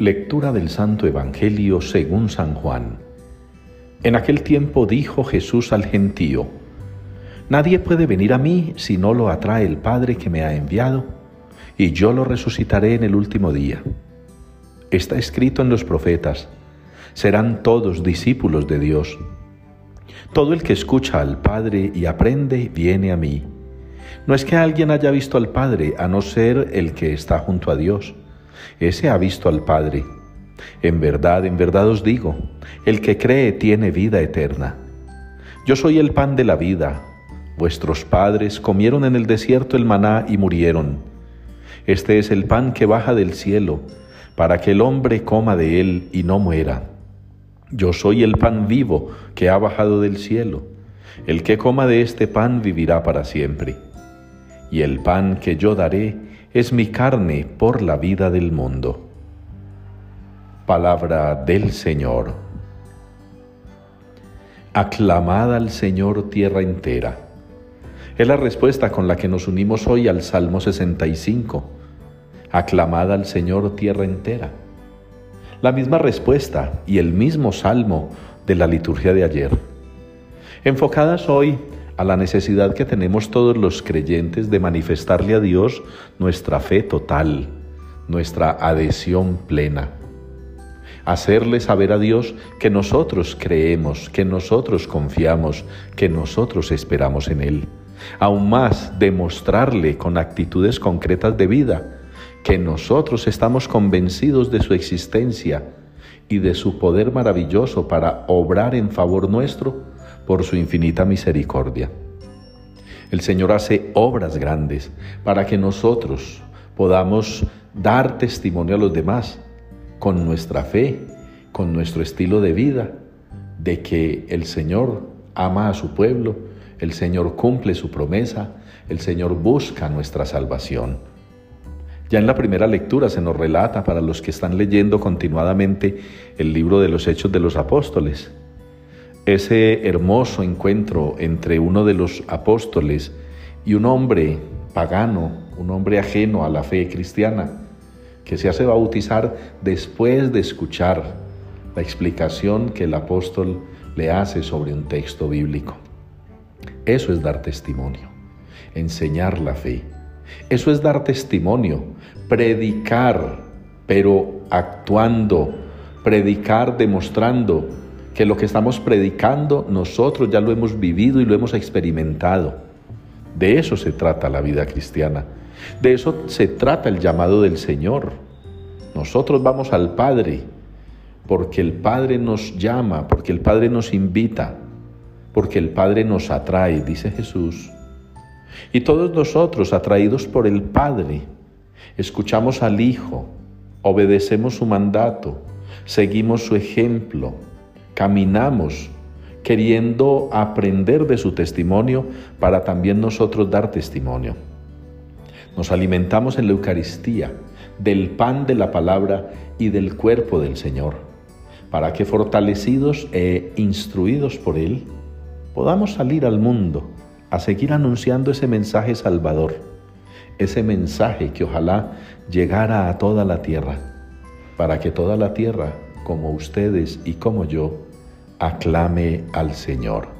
Lectura del Santo Evangelio según San Juan. En aquel tiempo dijo Jesús al gentío, Nadie puede venir a mí si no lo atrae el Padre que me ha enviado, y yo lo resucitaré en el último día. Está escrito en los profetas, serán todos discípulos de Dios. Todo el que escucha al Padre y aprende viene a mí. No es que alguien haya visto al Padre a no ser el que está junto a Dios. Ese ha visto al Padre. En verdad, en verdad os digo, el que cree tiene vida eterna. Yo soy el pan de la vida. Vuestros padres comieron en el desierto el maná y murieron. Este es el pan que baja del cielo, para que el hombre coma de él y no muera. Yo soy el pan vivo que ha bajado del cielo. El que coma de este pan vivirá para siempre. Y el pan que yo daré es mi carne por la vida del mundo. Palabra del Señor. Aclamad al Señor tierra entera es la respuesta con la que nos unimos hoy al Salmo 65. Aclamad al Señor tierra entera. La misma respuesta y el mismo salmo de la liturgia de ayer. Enfocadas hoy a la necesidad que tenemos todos los creyentes de manifestarle a Dios nuestra fe total, nuestra adhesión plena. Hacerle saber a Dios que nosotros creemos, que nosotros confiamos, que nosotros esperamos en Él aún más demostrarle con actitudes concretas de vida que nosotros estamos convencidos de su existencia y de su poder maravilloso para obrar en favor nuestro por su infinita misericordia. El Señor hace obras grandes para que nosotros podamos dar testimonio a los demás con nuestra fe, con nuestro estilo de vida, de que el Señor ama a su pueblo el Señor cumple su promesa, el Señor busca nuestra salvación. Ya en la primera lectura se nos relata para los que están leyendo continuadamente el libro de los Hechos de los Apóstoles, ese hermoso encuentro entre uno de los apóstoles y un hombre pagano, un hombre ajeno a la fe cristiana, que se hace bautizar después de escuchar la explicación que el apóstol le hace sobre un texto bíblico. Eso es dar testimonio, enseñar la fe. Eso es dar testimonio, predicar, pero actuando, predicar demostrando que lo que estamos predicando nosotros ya lo hemos vivido y lo hemos experimentado. De eso se trata la vida cristiana. De eso se trata el llamado del Señor. Nosotros vamos al Padre porque el Padre nos llama, porque el Padre nos invita porque el Padre nos atrae, dice Jesús. Y todos nosotros, atraídos por el Padre, escuchamos al Hijo, obedecemos su mandato, seguimos su ejemplo, caminamos queriendo aprender de su testimonio para también nosotros dar testimonio. Nos alimentamos en la Eucaristía del pan de la palabra y del cuerpo del Señor, para que fortalecidos e instruidos por Él, podamos salir al mundo a seguir anunciando ese mensaje salvador, ese mensaje que ojalá llegara a toda la tierra, para que toda la tierra, como ustedes y como yo, aclame al Señor.